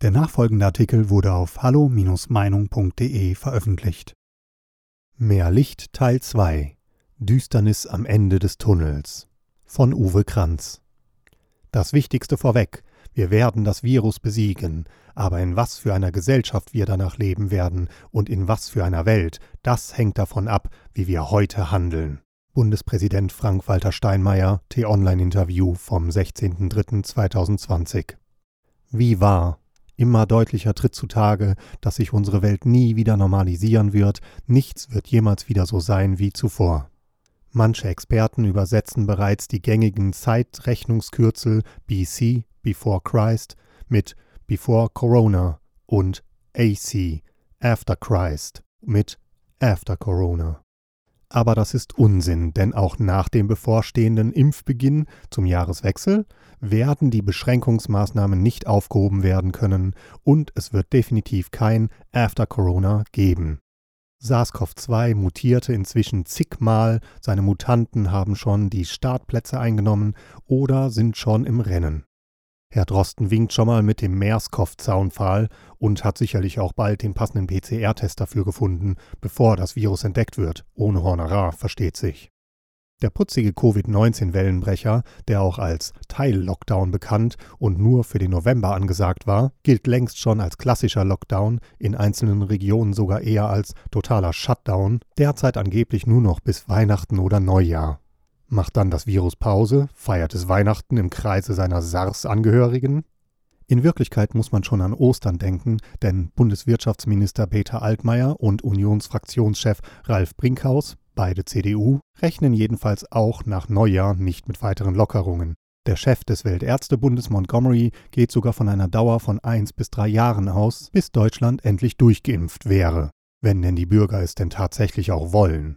Der nachfolgende Artikel wurde auf hallo-meinung.de veröffentlicht. Mehr Licht Teil 2 Düsternis am Ende des Tunnels von Uwe Kranz. Das Wichtigste vorweg, wir werden das Virus besiegen, aber in was für einer Gesellschaft wir danach leben werden und in was für einer Welt, das hängt davon ab, wie wir heute handeln. Bundespräsident Frank-Walter Steinmeier, T-Online-Interview vom 16.03.2020. Wie wahr Immer deutlicher tritt zutage, dass sich unsere Welt nie wieder normalisieren wird, nichts wird jemals wieder so sein wie zuvor. Manche Experten übersetzen bereits die gängigen Zeitrechnungskürzel BC, Before Christ, mit Before Corona und AC, After Christ, mit After Corona. Aber das ist Unsinn, denn auch nach dem bevorstehenden Impfbeginn zum Jahreswechsel werden die Beschränkungsmaßnahmen nicht aufgehoben werden können und es wird definitiv kein After Corona geben. SARS-CoV-2 mutierte inzwischen zigmal, seine Mutanten haben schon die Startplätze eingenommen oder sind schon im Rennen. Herr Drosten winkt schon mal mit dem Meerskopf-Zaunpfahl und hat sicherlich auch bald den passenden PCR-Test dafür gefunden, bevor das Virus entdeckt wird. Ohne Honorar, versteht sich. Der putzige Covid-19-Wellenbrecher, der auch als Teil-Lockdown bekannt und nur für den November angesagt war, gilt längst schon als klassischer Lockdown, in einzelnen Regionen sogar eher als totaler Shutdown, derzeit angeblich nur noch bis Weihnachten oder Neujahr. Macht dann das Virus Pause, feiert es Weihnachten im Kreise seiner SARS-Angehörigen? In Wirklichkeit muss man schon an Ostern denken, denn Bundeswirtschaftsminister Peter Altmaier und Unionsfraktionschef Ralf Brinkhaus, beide CDU, rechnen jedenfalls auch nach Neujahr nicht mit weiteren Lockerungen. Der Chef des Weltärztebundes Montgomery geht sogar von einer Dauer von eins bis drei Jahren aus, bis Deutschland endlich durchgeimpft wäre, wenn denn die Bürger es denn tatsächlich auch wollen.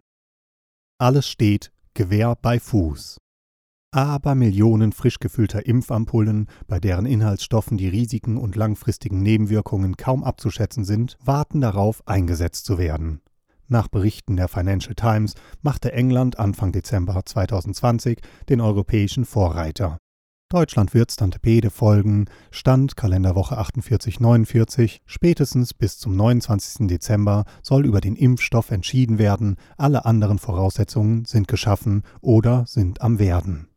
Alles steht Gewehr bei Fuß. Aber Millionen frisch gefüllter Impfampullen, bei deren Inhaltsstoffen die Risiken und langfristigen Nebenwirkungen kaum abzuschätzen sind, warten darauf, eingesetzt zu werden. Nach Berichten der Financial Times machte England Anfang Dezember 2020 den europäischen Vorreiter. Deutschland wird Stantepede folgen, Stand Kalenderwoche 48-49, spätestens bis zum 29. Dezember soll über den Impfstoff entschieden werden, alle anderen Voraussetzungen sind geschaffen oder sind am Werden.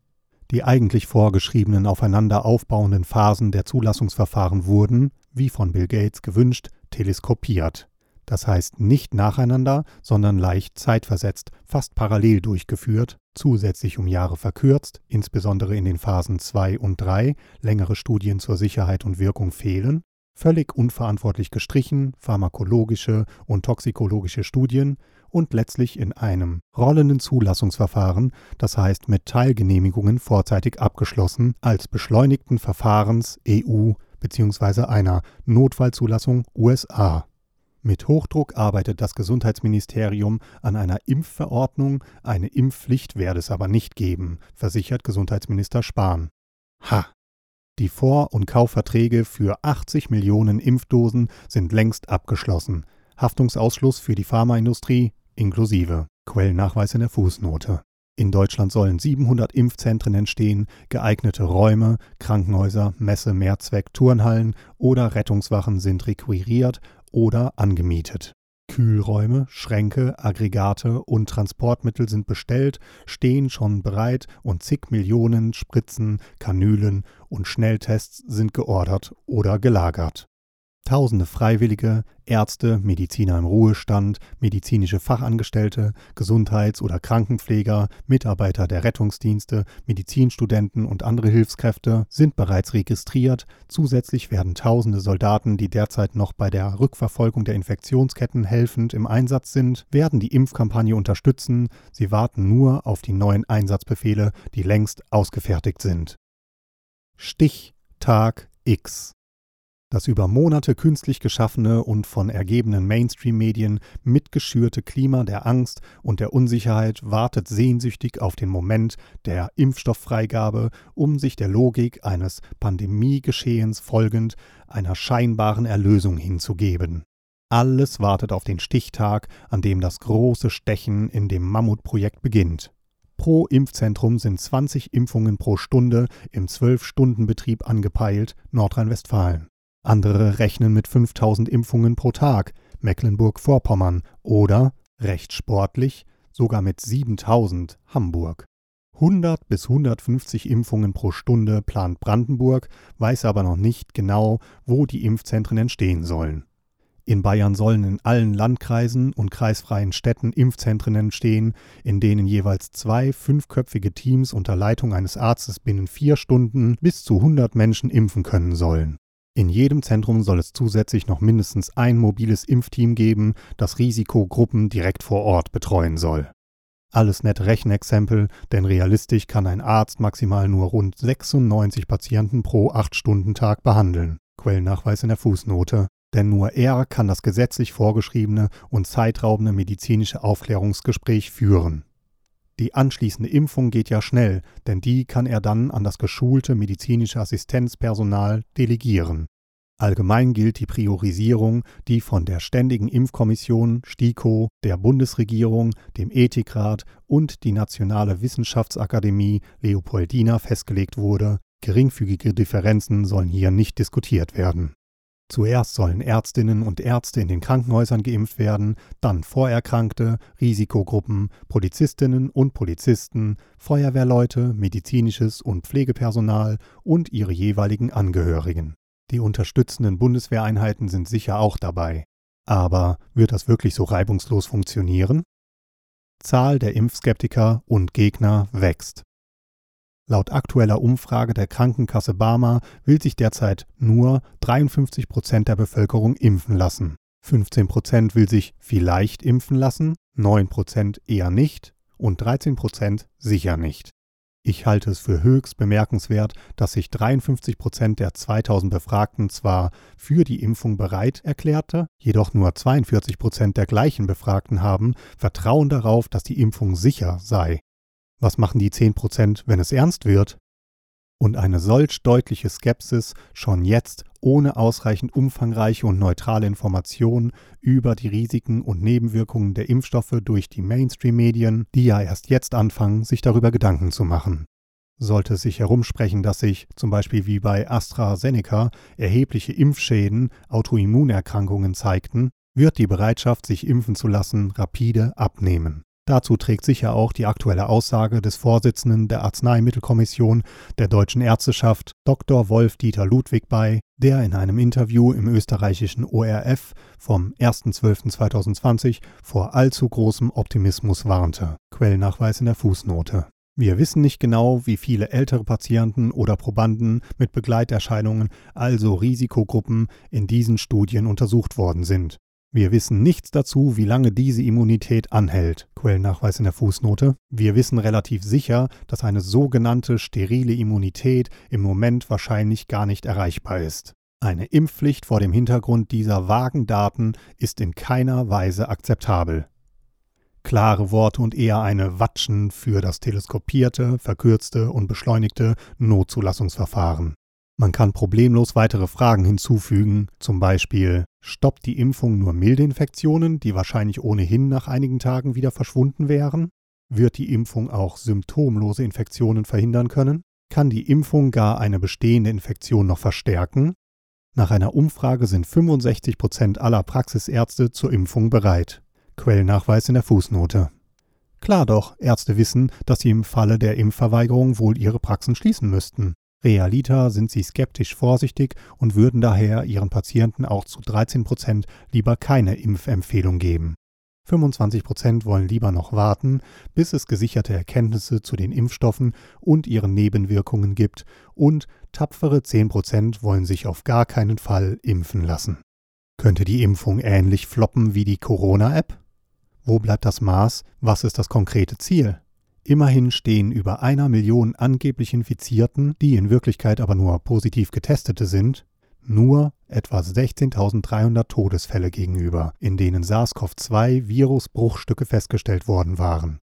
Die eigentlich vorgeschriebenen aufeinander aufbauenden Phasen der Zulassungsverfahren wurden, wie von Bill Gates gewünscht, teleskopiert das heißt nicht nacheinander, sondern leicht zeitversetzt, fast parallel durchgeführt, zusätzlich um Jahre verkürzt, insbesondere in den Phasen 2 und 3, längere Studien zur Sicherheit und Wirkung fehlen, völlig unverantwortlich gestrichen, pharmakologische und toxikologische Studien und letztlich in einem rollenden Zulassungsverfahren, das heißt mit Teilgenehmigungen vorzeitig abgeschlossen, als beschleunigten Verfahrens EU bzw. einer Notfallzulassung USA. Mit Hochdruck arbeitet das Gesundheitsministerium an einer Impfverordnung, eine Impfpflicht werde es aber nicht geben, versichert Gesundheitsminister Spahn. Ha! Die Vor- und Kaufverträge für 80 Millionen Impfdosen sind längst abgeschlossen. Haftungsausschluss für die Pharmaindustrie inklusive. Quellennachweis in der Fußnote. In Deutschland sollen 700 Impfzentren entstehen, geeignete Räume, Krankenhäuser, Messe, Mehrzweck, Turnhallen oder Rettungswachen sind requiriert oder angemietet. Kühlräume, Schränke, Aggregate und Transportmittel sind bestellt, stehen schon bereit und zig Millionen Spritzen, Kanülen und Schnelltests sind geordert oder gelagert. Tausende Freiwillige, Ärzte, Mediziner im Ruhestand, medizinische Fachangestellte, Gesundheits- oder Krankenpfleger, Mitarbeiter der Rettungsdienste, Medizinstudenten und andere Hilfskräfte sind bereits registriert. Zusätzlich werden tausende Soldaten, die derzeit noch bei der Rückverfolgung der Infektionsketten helfend im Einsatz sind, werden die Impfkampagne unterstützen. Sie warten nur auf die neuen Einsatzbefehle, die längst ausgefertigt sind. Stichtag X das über Monate künstlich geschaffene und von ergebenen Mainstream-Medien mitgeschürte Klima der Angst und der Unsicherheit wartet sehnsüchtig auf den Moment der Impfstofffreigabe, um sich der Logik eines Pandemiegeschehens folgend einer scheinbaren Erlösung hinzugeben. Alles wartet auf den Stichtag, an dem das große Stechen in dem Mammutprojekt beginnt. Pro Impfzentrum sind 20 Impfungen pro Stunde im 12-Stunden-Betrieb angepeilt, Nordrhein-Westfalen. Andere rechnen mit 5000 Impfungen pro Tag, Mecklenburg-Vorpommern oder, recht sportlich, sogar mit 7000 Hamburg. 100 bis 150 Impfungen pro Stunde plant Brandenburg, weiß aber noch nicht genau, wo die Impfzentren entstehen sollen. In Bayern sollen in allen Landkreisen und kreisfreien Städten Impfzentren entstehen, in denen jeweils zwei fünfköpfige Teams unter Leitung eines Arztes binnen vier Stunden bis zu 100 Menschen impfen können sollen. In jedem Zentrum soll es zusätzlich noch mindestens ein mobiles Impfteam geben, das Risikogruppen direkt vor Ort betreuen soll. Alles nette Rechenexempel, denn realistisch kann ein Arzt maximal nur rund 96 Patienten pro 8-Stunden-Tag behandeln. Quellennachweis in der Fußnote denn nur er kann das gesetzlich vorgeschriebene und zeitraubende medizinische Aufklärungsgespräch führen. Die anschließende Impfung geht ja schnell, denn die kann er dann an das geschulte medizinische Assistenzpersonal delegieren. Allgemein gilt die Priorisierung, die von der Ständigen Impfkommission STIKO, der Bundesregierung, dem Ethikrat und die Nationale Wissenschaftsakademie Leopoldina festgelegt wurde. Geringfügige Differenzen sollen hier nicht diskutiert werden. Zuerst sollen Ärztinnen und Ärzte in den Krankenhäusern geimpft werden, dann Vorerkrankte, Risikogruppen, Polizistinnen und Polizisten, Feuerwehrleute, medizinisches und Pflegepersonal und ihre jeweiligen Angehörigen. Die unterstützenden Bundeswehreinheiten sind sicher auch dabei. Aber wird das wirklich so reibungslos funktionieren? Zahl der Impfskeptiker und Gegner wächst. Laut aktueller Umfrage der Krankenkasse Barmer will sich derzeit nur 53 Prozent der Bevölkerung impfen lassen. 15 Prozent will sich vielleicht impfen lassen, 9 Prozent eher nicht und 13 Prozent sicher nicht. Ich halte es für höchst bemerkenswert, dass sich 53 Prozent der 2000 Befragten zwar für die Impfung bereit erklärte, jedoch nur 42 Prozent der gleichen Befragten haben Vertrauen darauf, dass die Impfung sicher sei. Was machen die 10%, wenn es ernst wird? Und eine solch deutliche Skepsis schon jetzt ohne ausreichend umfangreiche und neutrale Informationen über die Risiken und Nebenwirkungen der Impfstoffe durch die Mainstream-Medien, die ja erst jetzt anfangen, sich darüber Gedanken zu machen. Sollte es sich herumsprechen, dass sich, zum Beispiel wie bei AstraZeneca, erhebliche Impfschäden, Autoimmunerkrankungen zeigten, wird die Bereitschaft, sich impfen zu lassen, rapide abnehmen. Dazu trägt sicher auch die aktuelle Aussage des Vorsitzenden der Arzneimittelkommission der deutschen Ärzteschaft, Dr. Wolf-Dieter Ludwig bei, der in einem Interview im österreichischen ORF vom 1.12.2020 vor allzu großem Optimismus warnte. Quellnachweis in der Fußnote. Wir wissen nicht genau, wie viele ältere Patienten oder Probanden mit Begleiterscheinungen, also Risikogruppen, in diesen Studien untersucht worden sind. Wir wissen nichts dazu, wie lange diese Immunität anhält. Quellennachweis in der Fußnote. Wir wissen relativ sicher, dass eine sogenannte sterile Immunität im Moment wahrscheinlich gar nicht erreichbar ist. Eine Impfpflicht vor dem Hintergrund dieser vagen Daten ist in keiner Weise akzeptabel. Klare Worte und eher eine Watschen für das teleskopierte, verkürzte und beschleunigte Notzulassungsverfahren. Man kann problemlos weitere Fragen hinzufügen, zum Beispiel stoppt die Impfung nur milde Infektionen, die wahrscheinlich ohnehin nach einigen Tagen wieder verschwunden wären? Wird die Impfung auch symptomlose Infektionen verhindern können? Kann die Impfung gar eine bestehende Infektion noch verstärken? Nach einer Umfrage sind 65 Prozent aller Praxisärzte zur Impfung bereit. Quellnachweis in der Fußnote. Klar doch, Ärzte wissen, dass sie im Falle der Impfverweigerung wohl ihre Praxen schließen müssten. Realita sind sie skeptisch vorsichtig und würden daher ihren Patienten auch zu 13 Prozent lieber keine Impfempfehlung geben. 25 Prozent wollen lieber noch warten, bis es gesicherte Erkenntnisse zu den Impfstoffen und ihren Nebenwirkungen gibt und tapfere 10 Prozent wollen sich auf gar keinen Fall impfen lassen. Könnte die Impfung ähnlich floppen wie die Corona-App? Wo bleibt das Maß? Was ist das konkrete Ziel? Immerhin stehen über einer Million angeblich Infizierten, die in Wirklichkeit aber nur positiv getestete sind, nur etwa 16.300 Todesfälle gegenüber, in denen SARS-CoV-2-Virusbruchstücke festgestellt worden waren.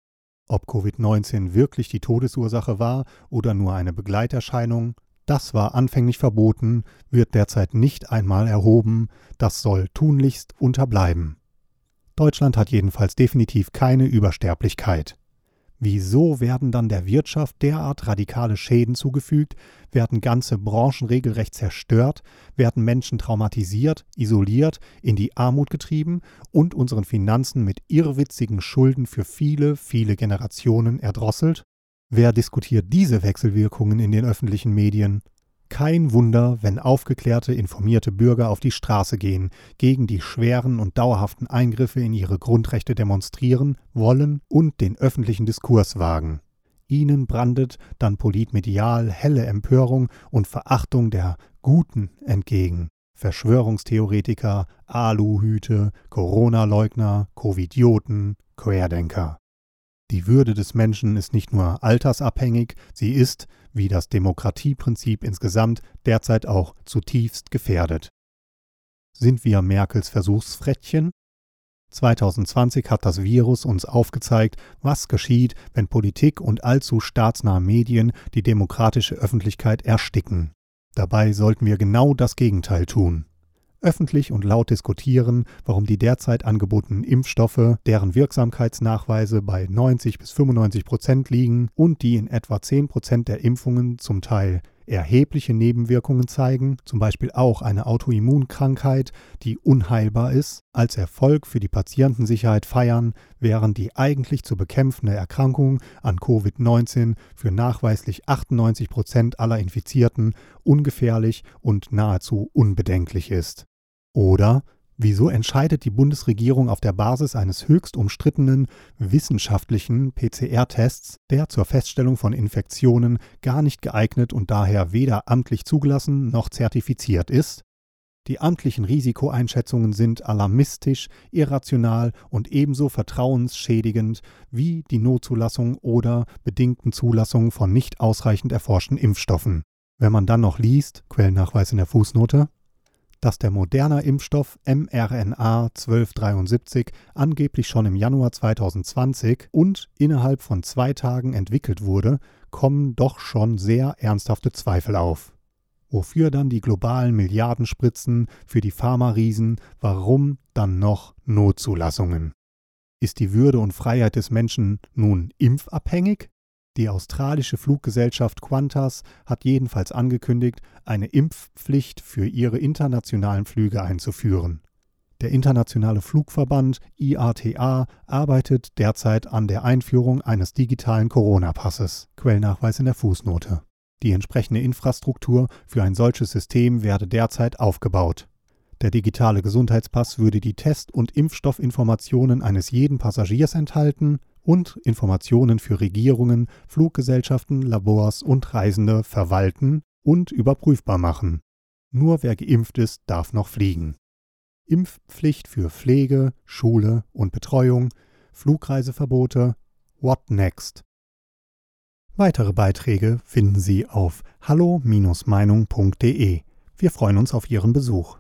Ob Covid-19 wirklich die Todesursache war oder nur eine Begleiterscheinung, das war anfänglich verboten, wird derzeit nicht einmal erhoben, das soll tunlichst unterbleiben. Deutschland hat jedenfalls definitiv keine Übersterblichkeit. Wieso werden dann der Wirtschaft derart radikale Schäden zugefügt, werden ganze Branchen regelrecht zerstört, werden Menschen traumatisiert, isoliert, in die Armut getrieben und unseren Finanzen mit irrwitzigen Schulden für viele, viele Generationen erdrosselt? Wer diskutiert diese Wechselwirkungen in den öffentlichen Medien? Kein Wunder, wenn aufgeklärte, informierte Bürger auf die Straße gehen, gegen die schweren und dauerhaften Eingriffe in ihre Grundrechte demonstrieren wollen und den öffentlichen Diskurs wagen. Ihnen brandet dann politmedial helle Empörung und Verachtung der Guten entgegen. Verschwörungstheoretiker, Aluhüte, Corona-Leugner, Covidioten, Querdenker. Die Würde des Menschen ist nicht nur altersabhängig, sie ist, wie das Demokratieprinzip insgesamt, derzeit auch zutiefst gefährdet. Sind wir Merkels Versuchsfrettchen? 2020 hat das Virus uns aufgezeigt, was geschieht, wenn Politik und allzu staatsnahe Medien die demokratische Öffentlichkeit ersticken. Dabei sollten wir genau das Gegenteil tun öffentlich und laut diskutieren, warum die derzeit angebotenen Impfstoffe, deren Wirksamkeitsnachweise bei 90 bis 95 Prozent liegen und die in etwa 10 Prozent der Impfungen zum Teil erhebliche Nebenwirkungen zeigen, zum Beispiel auch eine Autoimmunkrankheit, die unheilbar ist, als Erfolg für die Patientensicherheit feiern, während die eigentlich zu bekämpfende Erkrankung an Covid-19 für nachweislich 98 Prozent aller Infizierten ungefährlich und nahezu unbedenklich ist. Oder Wieso entscheidet die Bundesregierung auf der Basis eines höchst umstrittenen wissenschaftlichen PCR-Tests, der zur Feststellung von Infektionen gar nicht geeignet und daher weder amtlich zugelassen noch zertifiziert ist? Die amtlichen Risikoeinschätzungen sind alarmistisch, irrational und ebenso vertrauensschädigend wie die Notzulassung oder bedingten Zulassung von nicht ausreichend erforschten Impfstoffen. Wenn man dann noch liest, Quellennachweis in der Fußnote, dass der Moderna Impfstoff mRNA 1273 angeblich schon im Januar 2020 und innerhalb von zwei Tagen entwickelt wurde, kommen doch schon sehr ernsthafte Zweifel auf. Wofür dann die globalen Milliardenspritzen für die Pharma-Riesen, warum dann noch Notzulassungen? Ist die Würde und Freiheit des Menschen nun impfabhängig? Die australische Fluggesellschaft Qantas hat jedenfalls angekündigt, eine Impfpflicht für ihre internationalen Flüge einzuführen. Der Internationale Flugverband IATA arbeitet derzeit an der Einführung eines digitalen Corona-Passes. Quellnachweis in der Fußnote. Die entsprechende Infrastruktur für ein solches System werde derzeit aufgebaut. Der digitale Gesundheitspass würde die Test- und Impfstoffinformationen eines jeden Passagiers enthalten und Informationen für Regierungen, Fluggesellschaften, Labors und Reisende verwalten und überprüfbar machen. Nur wer geimpft ist, darf noch fliegen. Impfpflicht für Pflege, Schule und Betreuung, Flugreiseverbote, What Next? Weitere Beiträge finden Sie auf hallo-meinung.de. Wir freuen uns auf Ihren Besuch.